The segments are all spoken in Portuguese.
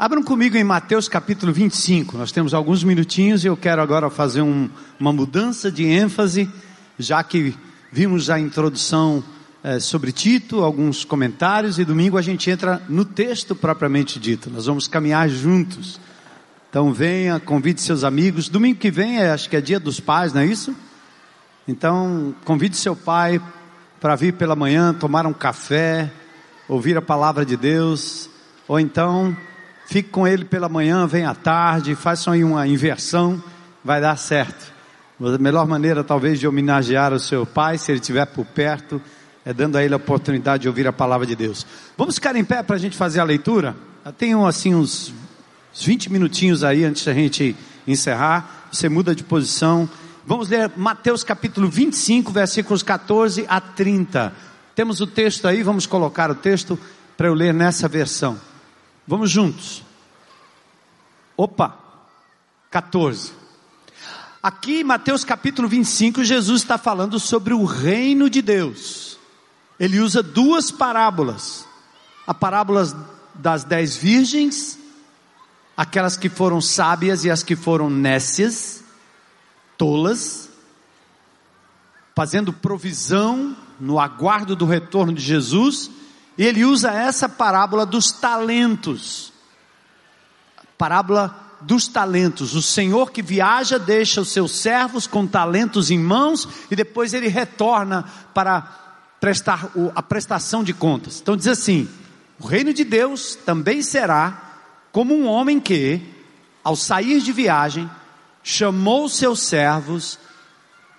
Abram comigo em Mateus capítulo 25. Nós temos alguns minutinhos e eu quero agora fazer um, uma mudança de ênfase, já que vimos a introdução é, sobre Tito, alguns comentários, e domingo a gente entra no texto propriamente dito. Nós vamos caminhar juntos. Então venha, convide seus amigos. Domingo que vem é, acho que é dia dos pais, não é isso? Então convide seu pai para vir pela manhã, tomar um café, ouvir a palavra de Deus, ou então fique com ele pela manhã, vem à tarde, façam aí uma inversão, vai dar certo. A melhor maneira talvez de homenagear o seu pai, se ele estiver por perto, é dando a ele a oportunidade de ouvir a palavra de Deus. Vamos ficar em pé para a gente fazer a leitura? Tenho assim uns 20 minutinhos aí antes da gente encerrar. Você muda de posição. Vamos ler Mateus capítulo 25, versículos 14 a 30. Temos o texto aí, vamos colocar o texto para eu ler nessa versão. Vamos juntos. Opa, 14. Aqui, Mateus capítulo 25, Jesus está falando sobre o reino de Deus. Ele usa duas parábolas: a parábola das dez virgens, aquelas que foram sábias e as que foram nécias, tolas, fazendo provisão no aguardo do retorno de Jesus, e ele usa essa parábola dos talentos. Parábola dos talentos. O Senhor que viaja deixa os seus servos com talentos em mãos e depois ele retorna para prestar a prestação de contas. Então diz assim: o reino de Deus também será como um homem que, ao sair de viagem, chamou seus servos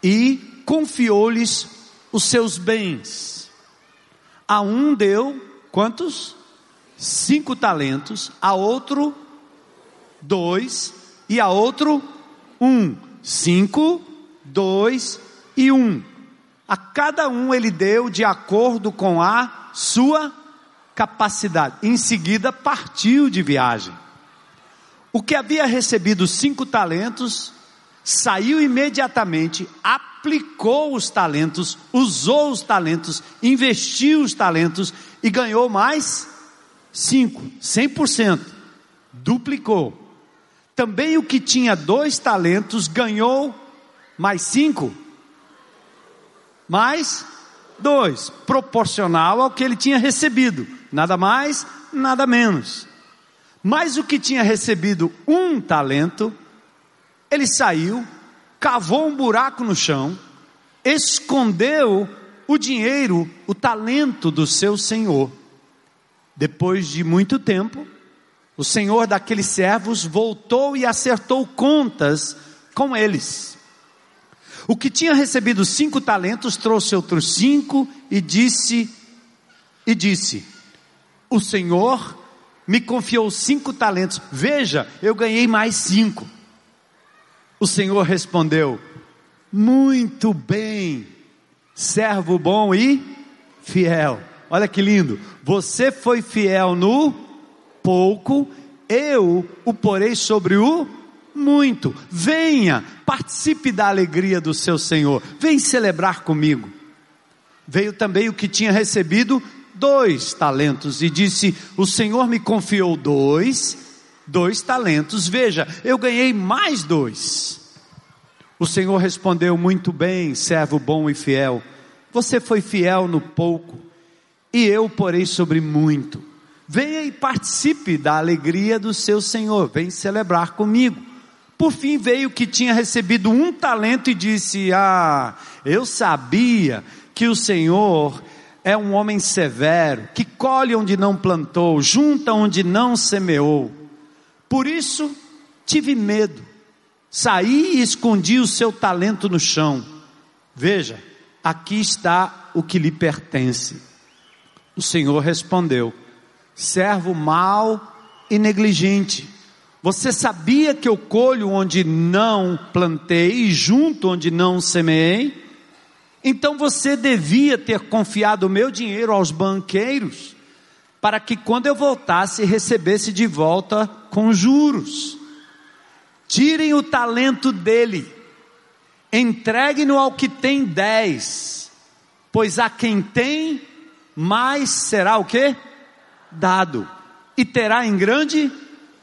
e confiou-lhes os seus bens. A um deu quantos? Cinco talentos, a outro dois e a outro um. Cinco, dois e um. A cada um ele deu de acordo com a sua capacidade. Em seguida partiu de viagem. O que havia recebido cinco talentos saiu imediatamente, aplicou os talentos, usou os talentos, investiu os talentos e ganhou mais cinco, cem por cento, duplicou. Também o que tinha dois talentos ganhou mais cinco, mais dois, proporcional ao que ele tinha recebido, nada mais, nada menos. Mas o que tinha recebido um talento, ele saiu, cavou um buraco no chão, escondeu o dinheiro, o talento do seu senhor. Depois de muito tempo, o senhor daqueles servos voltou e acertou contas com eles. O que tinha recebido cinco talentos trouxe outros cinco e disse e disse: O Senhor me confiou cinco talentos. Veja, eu ganhei mais cinco. O Senhor respondeu: Muito bem, servo bom e fiel. Olha que lindo. Você foi fiel no pouco, eu o porei sobre o muito. Venha, participe da alegria do seu Senhor. Vem celebrar comigo. Veio também o que tinha recebido dois talentos e disse: O Senhor me confiou dois dois talentos. Veja, eu ganhei mais dois. O Senhor respondeu: Muito bem, servo bom e fiel. Você foi fiel no pouco, e eu porei sobre muito. Venha e participe da alegria do seu Senhor. Vem celebrar comigo. Por fim veio que tinha recebido um talento e disse: Ah, eu sabia que o Senhor é um homem severo, que colhe onde não plantou, junta onde não semeou. Por isso tive medo, saí e escondi o seu talento no chão. Veja, aqui está o que lhe pertence. O Senhor respondeu: servo mau e negligente. Você sabia que eu colho onde não plantei e junto onde não semeei? Então você devia ter confiado o meu dinheiro aos banqueiros para que quando eu voltasse recebesse de volta com juros. Tirem o talento dele, entregue-no ao que tem dez, pois a quem tem, mais será o que? Dado, e terá em grande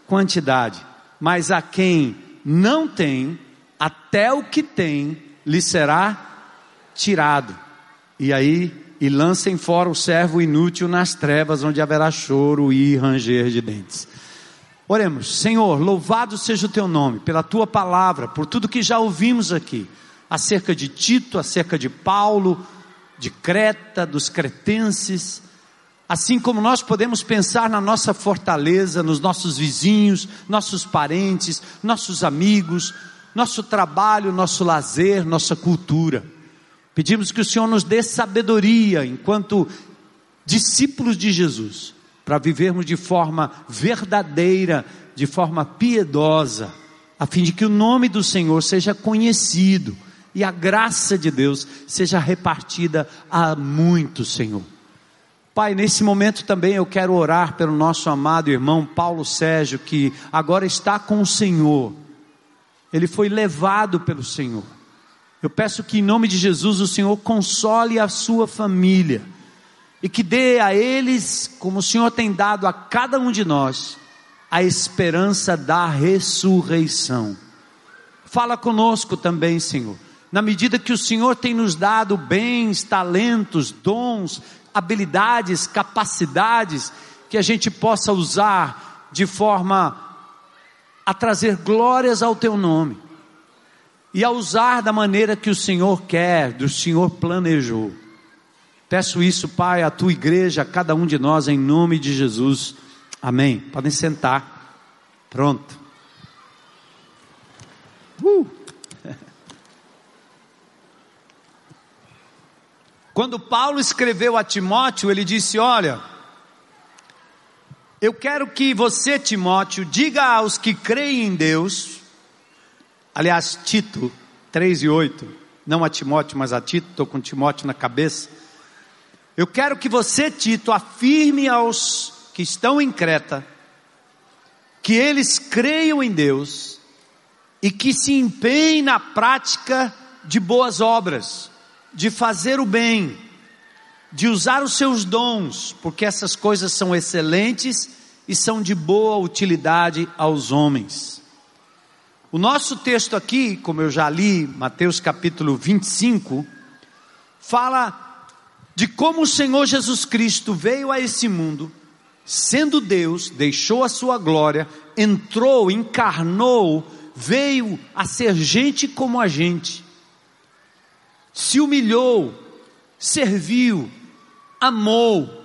quantidade, mas a quem não tem, até o que tem lhe será tirado. E aí, e lancem fora o servo inútil nas trevas, onde haverá choro e ranger de dentes. Oremos, Senhor, louvado seja o teu nome, pela tua palavra, por tudo que já ouvimos aqui, acerca de Tito, acerca de Paulo, de Creta, dos cretenses, assim como nós podemos pensar na nossa fortaleza, nos nossos vizinhos, nossos parentes, nossos amigos, nosso trabalho, nosso lazer, nossa cultura. Pedimos que o Senhor nos dê sabedoria enquanto discípulos de Jesus, para vivermos de forma verdadeira, de forma piedosa, a fim de que o nome do Senhor seja conhecido e a graça de Deus seja repartida a muitos, Senhor. Pai, nesse momento também eu quero orar pelo nosso amado irmão Paulo Sérgio, que agora está com o Senhor. Ele foi levado pelo Senhor. Eu peço que em nome de Jesus o Senhor console a sua família e que dê a eles, como o Senhor tem dado a cada um de nós, a esperança da ressurreição. Fala conosco também, Senhor na medida que o Senhor tem nos dado bens, talentos, dons, habilidades, capacidades, que a gente possa usar de forma a trazer glórias ao teu nome e a usar da maneira que o Senhor quer, do Senhor planejou. Peço isso, Pai, à tua igreja, a cada um de nós, em nome de Jesus. Amém. Podem sentar. Pronto. Uh. Quando Paulo escreveu a Timóteo, ele disse: Olha, eu quero que você, Timóteo, diga aos que creem em Deus, aliás, Tito 3 e 8, não a Timóteo, mas a Tito, estou com Timóteo na cabeça. Eu quero que você, Tito, afirme aos que estão em Creta, que eles creiam em Deus e que se empenhem na prática de boas obras de fazer o bem, de usar os seus dons, porque essas coisas são excelentes e são de boa utilidade aos homens. O nosso texto aqui, como eu já li, Mateus capítulo 25, fala de como o Senhor Jesus Cristo veio a esse mundo, sendo Deus, deixou a sua glória, entrou, encarnou, veio a ser gente como a gente se humilhou, serviu, amou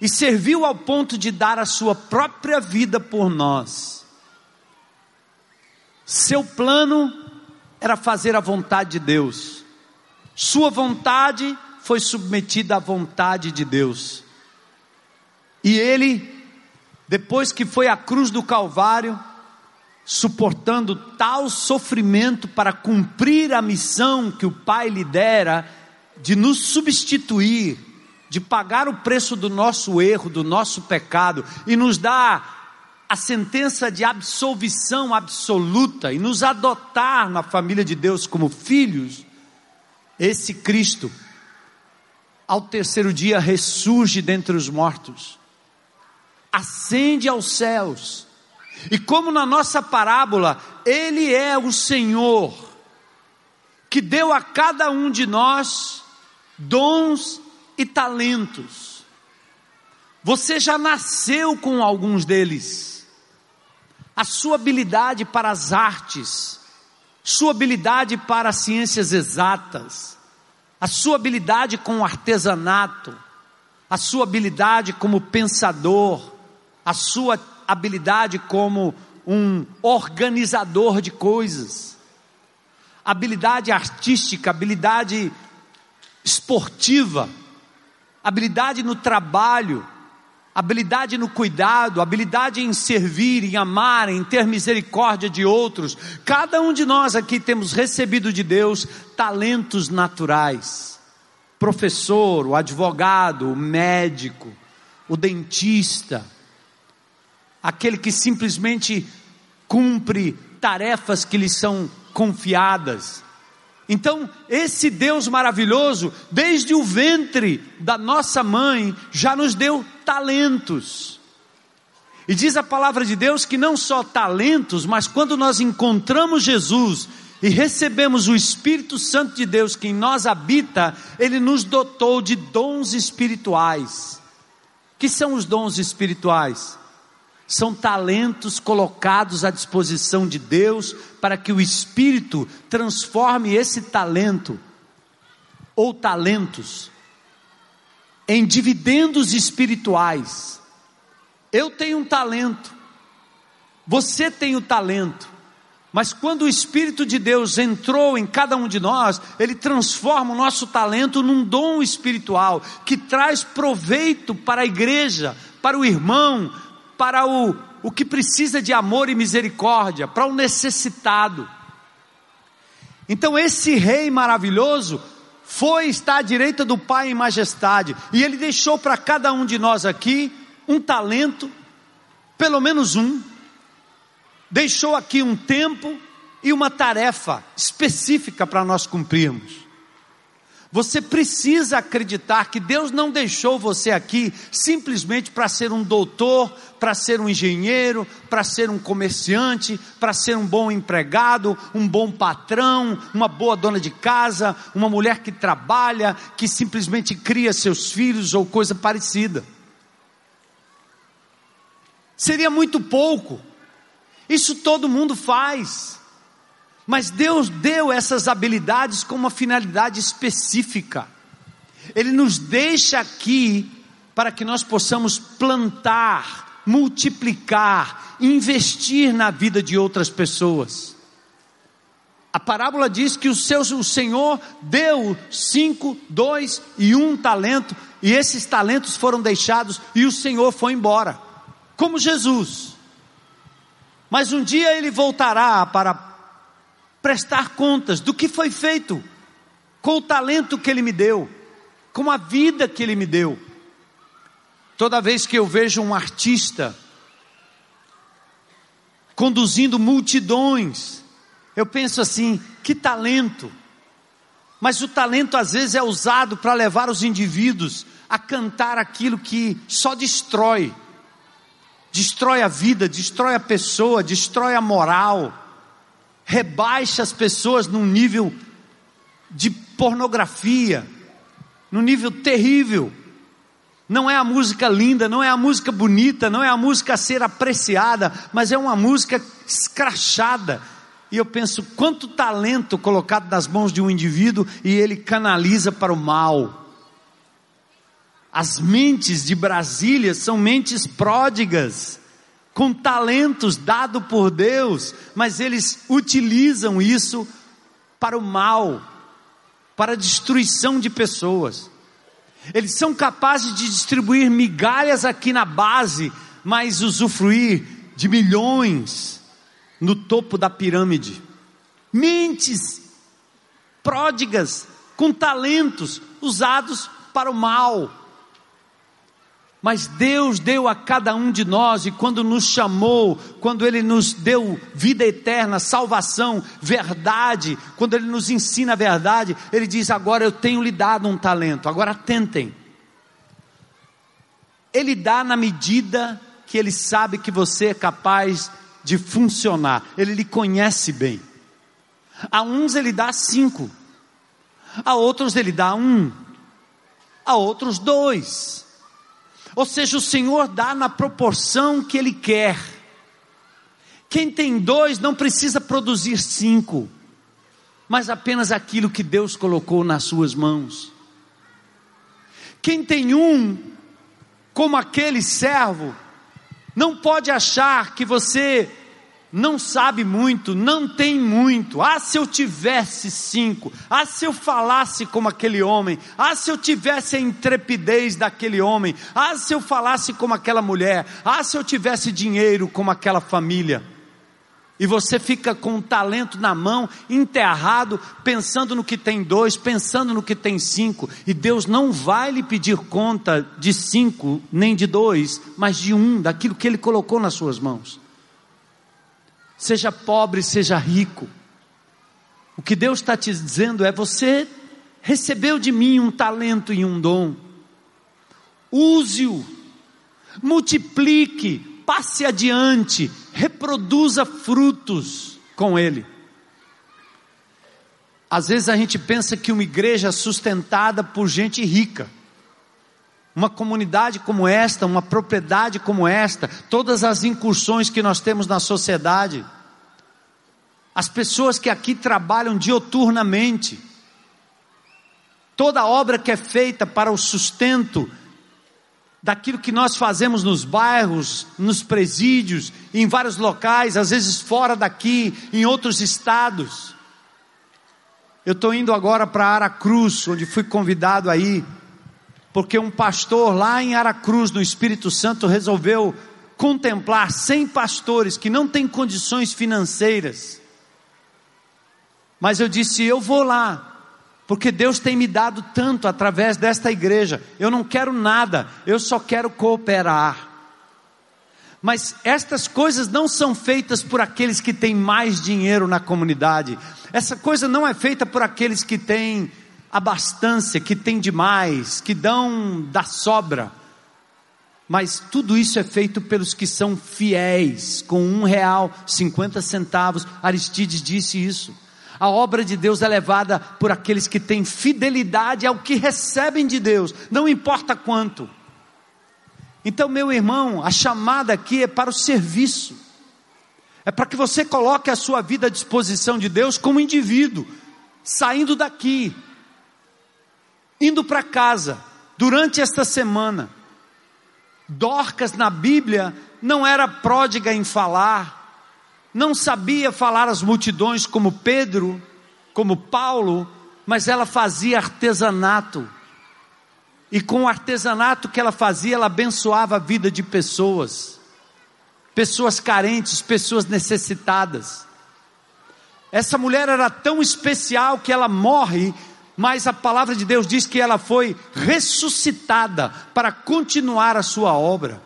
e serviu ao ponto de dar a sua própria vida por nós. Seu plano era fazer a vontade de Deus. Sua vontade foi submetida à vontade de Deus. E ele, depois que foi à cruz do Calvário, suportando tal sofrimento para cumprir a missão que o Pai lhe dera de nos substituir, de pagar o preço do nosso erro, do nosso pecado e nos dar a sentença de absolvição absoluta e nos adotar na família de Deus como filhos, esse Cristo, ao terceiro dia, ressurge dentre os mortos, ascende aos céus, e como na nossa parábola, Ele é o Senhor, que deu a cada um de nós dons e talentos. Você já nasceu com alguns deles. A sua habilidade para as artes, sua habilidade para as ciências exatas, a sua habilidade com o artesanato, a sua habilidade como pensador, a sua habilidade como um organizador de coisas, habilidade artística, habilidade esportiva, habilidade no trabalho, habilidade no cuidado, habilidade em servir, em amar, em ter misericórdia de outros. Cada um de nós aqui temos recebido de Deus talentos naturais. Professor, o advogado, o médico, o dentista, aquele que simplesmente cumpre tarefas que lhe são confiadas. Então, esse Deus maravilhoso, desde o ventre da nossa mãe, já nos deu talentos. E diz a palavra de Deus que não só talentos, mas quando nós encontramos Jesus e recebemos o Espírito Santo de Deus que em nós habita, ele nos dotou de dons espirituais. Que são os dons espirituais? São talentos colocados à disposição de Deus para que o Espírito transforme esse talento ou talentos em dividendos espirituais. Eu tenho um talento, você tem o talento, mas quando o Espírito de Deus entrou em cada um de nós, ele transforma o nosso talento num dom espiritual que traz proveito para a igreja, para o irmão, para o, o que precisa de amor e misericórdia, para o necessitado. Então, esse rei maravilhoso foi estar à direita do Pai em majestade, e ele deixou para cada um de nós aqui um talento, pelo menos um, deixou aqui um tempo e uma tarefa específica para nós cumprirmos. Você precisa acreditar que Deus não deixou você aqui simplesmente para ser um doutor, para ser um engenheiro, para ser um comerciante, para ser um bom empregado, um bom patrão, uma boa dona de casa, uma mulher que trabalha, que simplesmente cria seus filhos ou coisa parecida. Seria muito pouco. Isso todo mundo faz. Mas Deus deu essas habilidades com uma finalidade específica. Ele nos deixa aqui para que nós possamos plantar, multiplicar, investir na vida de outras pessoas. A parábola diz que o, seu, o Senhor deu cinco, dois e um talento, e esses talentos foram deixados e o Senhor foi embora, como Jesus. Mas um dia ele voltará para prestar contas do que foi feito com o talento que Ele me deu, com a vida que Ele me deu. Toda vez que eu vejo um artista conduzindo multidões, eu penso assim: que talento! Mas o talento às vezes é usado para levar os indivíduos a cantar aquilo que só destrói, destrói a vida, destrói a pessoa, destrói a moral rebaixa as pessoas num nível de pornografia, num nível terrível. Não é a música linda, não é a música bonita, não é a música a ser apreciada, mas é uma música escrachada. E eu penso, quanto talento colocado nas mãos de um indivíduo e ele canaliza para o mal. As mentes de Brasília são mentes pródigas com talentos dado por Deus, mas eles utilizam isso para o mal, para a destruição de pessoas. Eles são capazes de distribuir migalhas aqui na base, mas usufruir de milhões no topo da pirâmide. Mentes pródigas, com talentos usados para o mal mas Deus deu a cada um de nós, e quando nos chamou, quando Ele nos deu vida eterna, salvação, verdade, quando Ele nos ensina a verdade, Ele diz: Agora eu tenho lhe dado um talento, agora tentem. Ele dá na medida que Ele sabe que você é capaz de funcionar, Ele lhe conhece bem. A uns Ele dá cinco, a outros Ele dá um, a outros dois ou seja, o Senhor dá na proporção que Ele quer. Quem tem dois não precisa produzir cinco, mas apenas aquilo que Deus colocou nas suas mãos. Quem tem um, como aquele servo, não pode achar que você não sabe muito, não tem muito. Ah, se eu tivesse cinco. Ah, se eu falasse como aquele homem. Ah, se eu tivesse a intrepidez daquele homem. Ah, se eu falasse como aquela mulher. Ah, se eu tivesse dinheiro como aquela família. E você fica com o talento na mão, enterrado, pensando no que tem dois, pensando no que tem cinco, e Deus não vai lhe pedir conta de cinco, nem de dois, mas de um, daquilo que Ele colocou nas suas mãos seja pobre, seja rico. O que Deus está te dizendo é: você recebeu de mim um talento e um dom, use-o, multiplique, passe adiante, reproduza frutos com ele. Às vezes a gente pensa que uma igreja é sustentada por gente rica, uma comunidade como esta, uma propriedade como esta, todas as incursões que nós temos na sociedade, as pessoas que aqui trabalham dioturnamente, toda obra que é feita para o sustento daquilo que nós fazemos nos bairros, nos presídios, em vários locais, às vezes fora daqui, em outros estados. Eu estou indo agora para Aracruz, onde fui convidado aí, porque um pastor lá em Aracruz, no Espírito Santo, resolveu contemplar 100 pastores que não têm condições financeiras. Mas eu disse: eu vou lá, porque Deus tem me dado tanto através desta igreja. Eu não quero nada, eu só quero cooperar. Mas estas coisas não são feitas por aqueles que têm mais dinheiro na comunidade. Essa coisa não é feita por aqueles que têm abastância, que têm demais, que dão da sobra. Mas tudo isso é feito pelos que são fiéis, com um real, cinquenta centavos. Aristides disse isso. A obra de Deus é levada por aqueles que têm fidelidade ao que recebem de Deus, não importa quanto. Então, meu irmão, a chamada aqui é para o serviço. É para que você coloque a sua vida à disposição de Deus como indivíduo, saindo daqui, indo para casa, durante esta semana. Dorcas na Bíblia não era pródiga em falar, não sabia falar às multidões como Pedro, como Paulo, mas ela fazia artesanato. E com o artesanato que ela fazia, ela abençoava a vida de pessoas, pessoas carentes, pessoas necessitadas. Essa mulher era tão especial que ela morre, mas a palavra de Deus diz que ela foi ressuscitada para continuar a sua obra.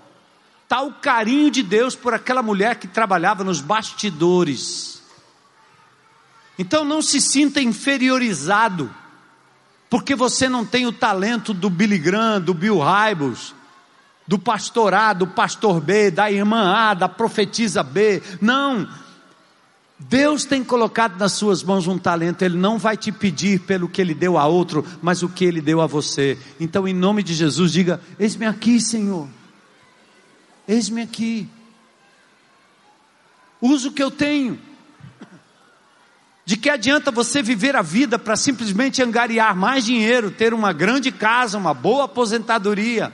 Tal carinho de Deus por aquela mulher que trabalhava nos bastidores. Então não se sinta inferiorizado porque você não tem o talento do Billy Graham, do Bill Hybels, do pastor A, do pastor B, da irmã A, da profetisa B. Não. Deus tem colocado nas suas mãos um talento, Ele não vai te pedir pelo que Ele deu a outro, mas o que Ele deu a você. Então, em nome de Jesus, diga: Eis-me aqui, Senhor. Eis-me aqui. Uso o que eu tenho. De que adianta você viver a vida para simplesmente angariar mais dinheiro, ter uma grande casa, uma boa aposentadoria?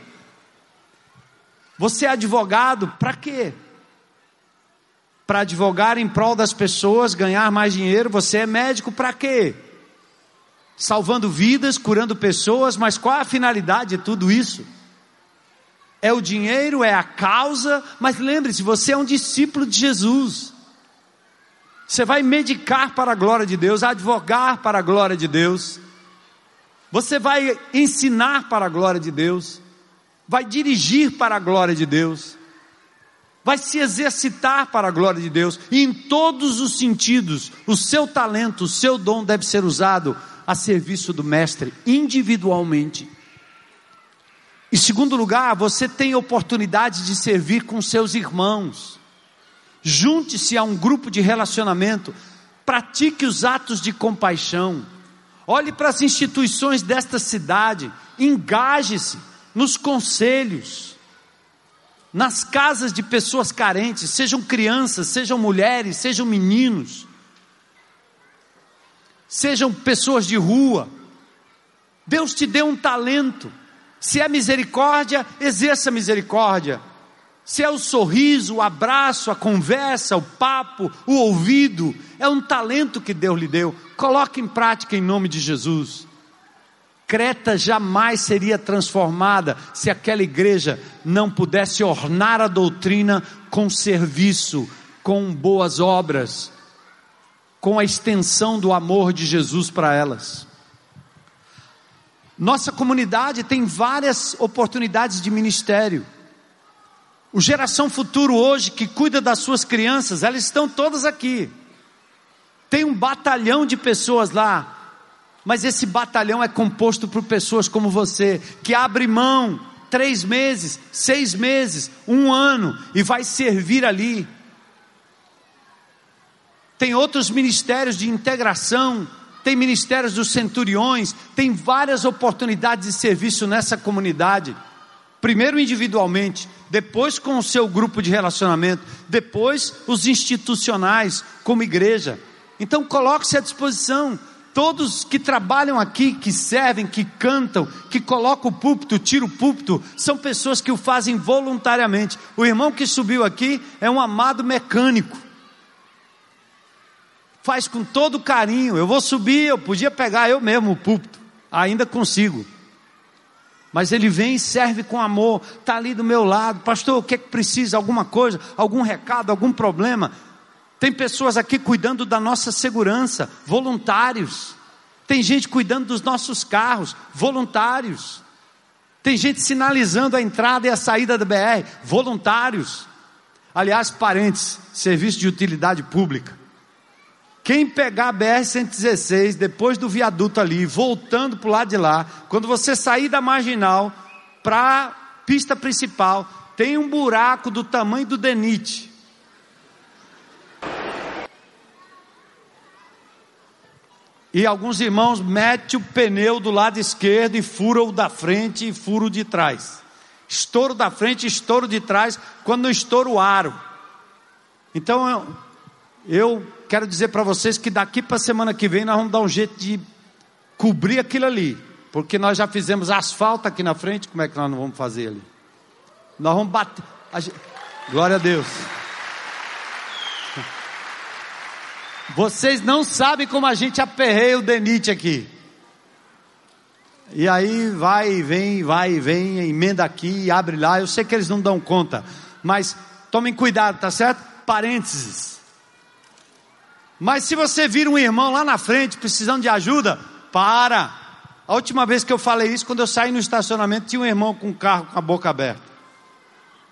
Você é advogado para quê? Para advogar em prol das pessoas, ganhar mais dinheiro. Você é médico para quê? Salvando vidas, curando pessoas, mas qual a finalidade de tudo isso? É o dinheiro, é a causa, mas lembre-se, você é um discípulo de Jesus. Você vai medicar para a glória de Deus, advogar para a glória de Deus. Você vai ensinar para a glória de Deus. Vai dirigir para a glória de Deus. Vai se exercitar para a glória de Deus. E em todos os sentidos, o seu talento, o seu dom deve ser usado a serviço do Mestre, individualmente. Em segundo lugar, você tem oportunidade de servir com seus irmãos. Junte-se a um grupo de relacionamento, pratique os atos de compaixão, olhe para as instituições desta cidade, engaje-se nos conselhos, nas casas de pessoas carentes, sejam crianças, sejam mulheres, sejam meninos, sejam pessoas de rua. Deus te deu um talento. Se é misericórdia, exerça misericórdia se é o sorriso, o abraço, a conversa, o papo, o ouvido, é um talento que Deus lhe deu. Coloque em prática em nome de Jesus. Creta jamais seria transformada se aquela igreja não pudesse ornar a doutrina com serviço, com boas obras, com a extensão do amor de Jesus para elas. Nossa comunidade tem várias oportunidades de ministério. O Geração Futuro hoje, que cuida das suas crianças, elas estão todas aqui. Tem um batalhão de pessoas lá, mas esse batalhão é composto por pessoas como você, que abre mão, três meses, seis meses, um ano e vai servir ali. Tem outros ministérios de integração, tem ministérios dos centuriões, tem várias oportunidades de serviço nessa comunidade. Primeiro individualmente, depois com o seu grupo de relacionamento, depois os institucionais, como igreja. Então coloque-se à disposição. Todos que trabalham aqui, que servem, que cantam, que colocam o púlpito, tiram o púlpito, são pessoas que o fazem voluntariamente. O irmão que subiu aqui é um amado mecânico. Faz com todo carinho. Eu vou subir, eu podia pegar eu mesmo o púlpito, ainda consigo mas ele vem e serve com amor, está ali do meu lado, pastor, o que é que precisa? Alguma coisa, algum recado, algum problema? Tem pessoas aqui cuidando da nossa segurança, voluntários. Tem gente cuidando dos nossos carros, voluntários. Tem gente sinalizando a entrada e a saída da BR, voluntários. Aliás, parentes, serviço de utilidade pública. Quem pegar a BR-116, depois do viaduto ali, voltando para o lado de lá, quando você sair da marginal para a pista principal, tem um buraco do tamanho do denite. E alguns irmãos metem o pneu do lado esquerdo e furam o da frente e furam o de trás. Estouro da frente, estouro de trás, quando não estoura o aro. Então eu, eu quero dizer para vocês que daqui para a semana que vem nós vamos dar um jeito de cobrir aquilo ali, porque nós já fizemos asfalto aqui na frente, como é que nós não vamos fazer ali? Nós vamos bater. A gente... Glória a Deus. Vocês não sabem como a gente aperreia o Denite aqui. E aí vai e vem, vai e vem, emenda aqui, abre lá. Eu sei que eles não dão conta, mas tomem cuidado, tá certo? Parênteses. Mas se você vir um irmão lá na frente precisando de ajuda, para. A última vez que eu falei isso, quando eu saí no estacionamento, tinha um irmão com um carro com a boca aberta.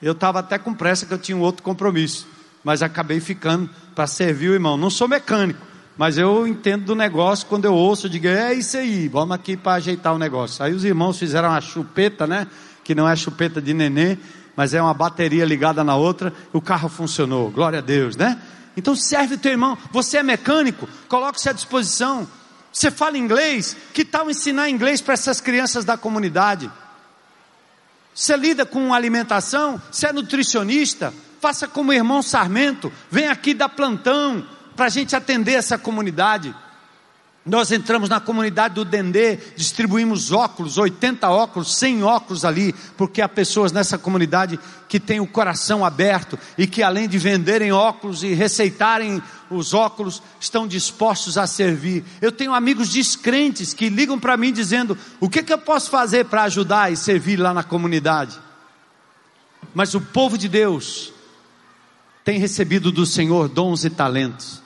Eu estava até com pressa que eu tinha um outro compromisso, mas acabei ficando para servir o irmão. Não sou mecânico, mas eu entendo do negócio. Quando eu ouço, eu digo: é isso aí, vamos aqui para ajeitar o negócio. Aí os irmãos fizeram uma chupeta, né? Que não é chupeta de nenê, mas é uma bateria ligada na outra. O carro funcionou, glória a Deus, né? Então serve o teu irmão. Você é mecânico, coloque-se à disposição. Você fala inglês, que tal ensinar inglês para essas crianças da comunidade? Você lida com alimentação, você é nutricionista, faça como o irmão Sarmento, vem aqui dar plantão para a gente atender essa comunidade. Nós entramos na comunidade do Dendê, distribuímos óculos, 80 óculos, 100 óculos ali, porque há pessoas nessa comunidade que têm o coração aberto e que além de venderem óculos e receitarem os óculos, estão dispostos a servir. Eu tenho amigos descrentes que ligam para mim dizendo: o que, que eu posso fazer para ajudar e servir lá na comunidade? Mas o povo de Deus tem recebido do Senhor dons e talentos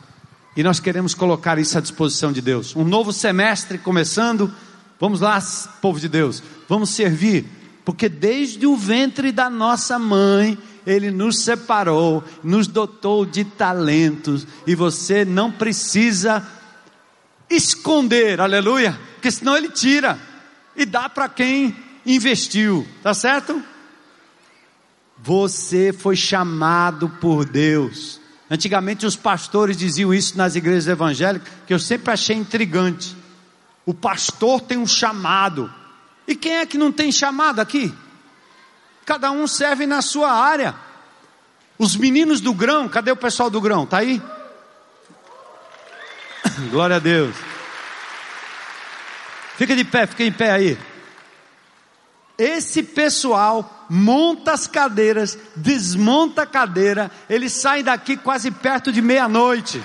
e nós queremos colocar isso à disposição de Deus. Um novo semestre começando. Vamos lá, povo de Deus, vamos servir, porque desde o ventre da nossa mãe, Ele nos separou, nos dotou de talentos, e você não precisa esconder, aleluia, porque senão Ele tira e dá para quem investiu, tá certo? Você foi chamado por Deus Antigamente os pastores diziam isso nas igrejas evangélicas, que eu sempre achei intrigante. O pastor tem um chamado. E quem é que não tem chamado aqui? Cada um serve na sua área. Os meninos do grão, cadê o pessoal do grão? Tá aí? Glória a Deus. Fica de pé, fica em pé aí. Esse pessoal monta as cadeiras, desmonta a cadeira, eles saem daqui quase perto de meia-noite.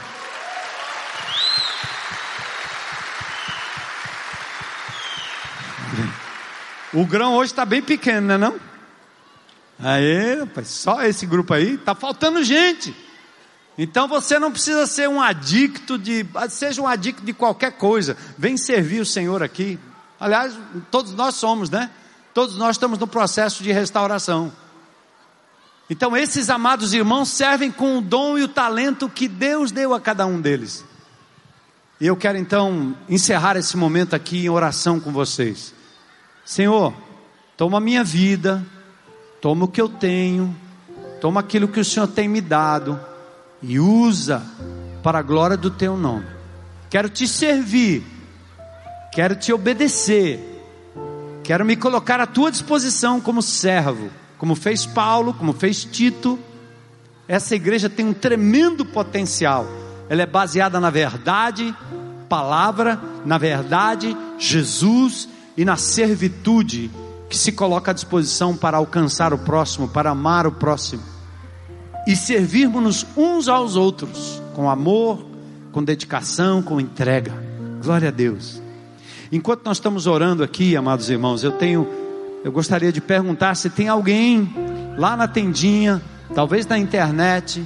O grão hoje está bem pequeno, não é não? Aí, rapaz, só esse grupo aí, está faltando gente. Então você não precisa ser um adicto de, seja um adicto de qualquer coisa, vem servir o Senhor aqui. Aliás, todos nós somos, né? Todos nós estamos no processo de restauração. Então, esses amados irmãos servem com o dom e o talento que Deus deu a cada um deles. E eu quero então encerrar esse momento aqui em oração com vocês. Senhor, toma a minha vida, toma o que eu tenho, toma aquilo que o Senhor tem me dado e usa para a glória do teu nome. Quero te servir, quero te obedecer, quero me colocar à tua disposição como servo, como fez Paulo, como fez Tito. Essa igreja tem um tremendo potencial, ela é baseada na verdade, palavra, na verdade, Jesus e na servitude que se coloca à disposição para alcançar o próximo, para amar o próximo e servirmos uns aos outros com amor, com dedicação, com entrega. Glória a Deus. Enquanto nós estamos orando aqui, amados irmãos, eu tenho, eu gostaria de perguntar se tem alguém lá na tendinha, talvez na internet.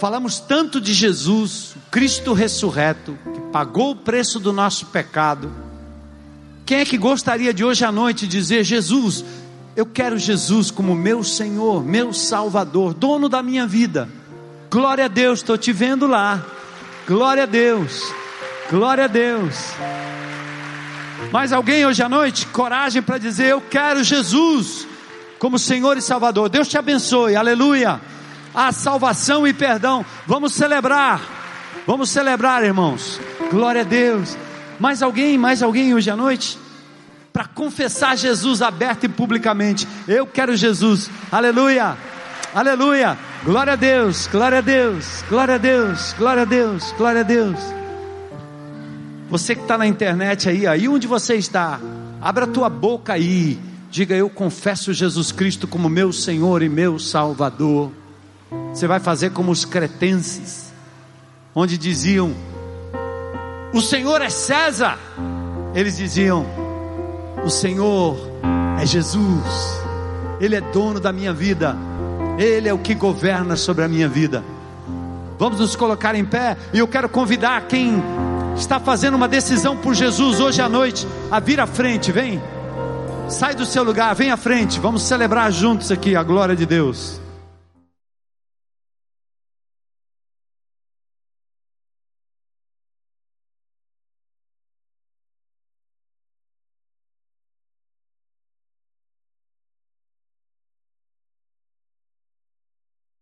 Falamos tanto de Jesus, Cristo ressurreto, que pagou o preço do nosso pecado. Quem é que gostaria de hoje à noite dizer: Jesus, eu quero Jesus como meu Senhor, meu Salvador, dono da minha vida. Glória a Deus, estou te vendo lá. Glória a Deus, glória a Deus. Mais alguém hoje à noite? Coragem para dizer: Eu quero Jesus como Senhor e Salvador. Deus te abençoe, aleluia. A salvação e perdão. Vamos celebrar, vamos celebrar, irmãos. Glória a Deus. Mais alguém, mais alguém hoje à noite? para confessar Jesus aberto e publicamente. Eu quero Jesus. Aleluia. Aleluia. Glória a Deus. Glória a Deus. Glória a Deus. Glória a Deus. Glória a Deus. Você que está na internet aí, aí onde você está, abra a tua boca aí. Diga eu confesso Jesus Cristo como meu Senhor e meu Salvador. Você vai fazer como os cretenses, onde diziam: O Senhor é César. Eles diziam: o Senhor é Jesus, Ele é dono da minha vida, Ele é o que governa sobre a minha vida. Vamos nos colocar em pé e eu quero convidar quem está fazendo uma decisão por Jesus hoje à noite a vir à frente, vem. Sai do seu lugar, vem à frente, vamos celebrar juntos aqui a glória de Deus.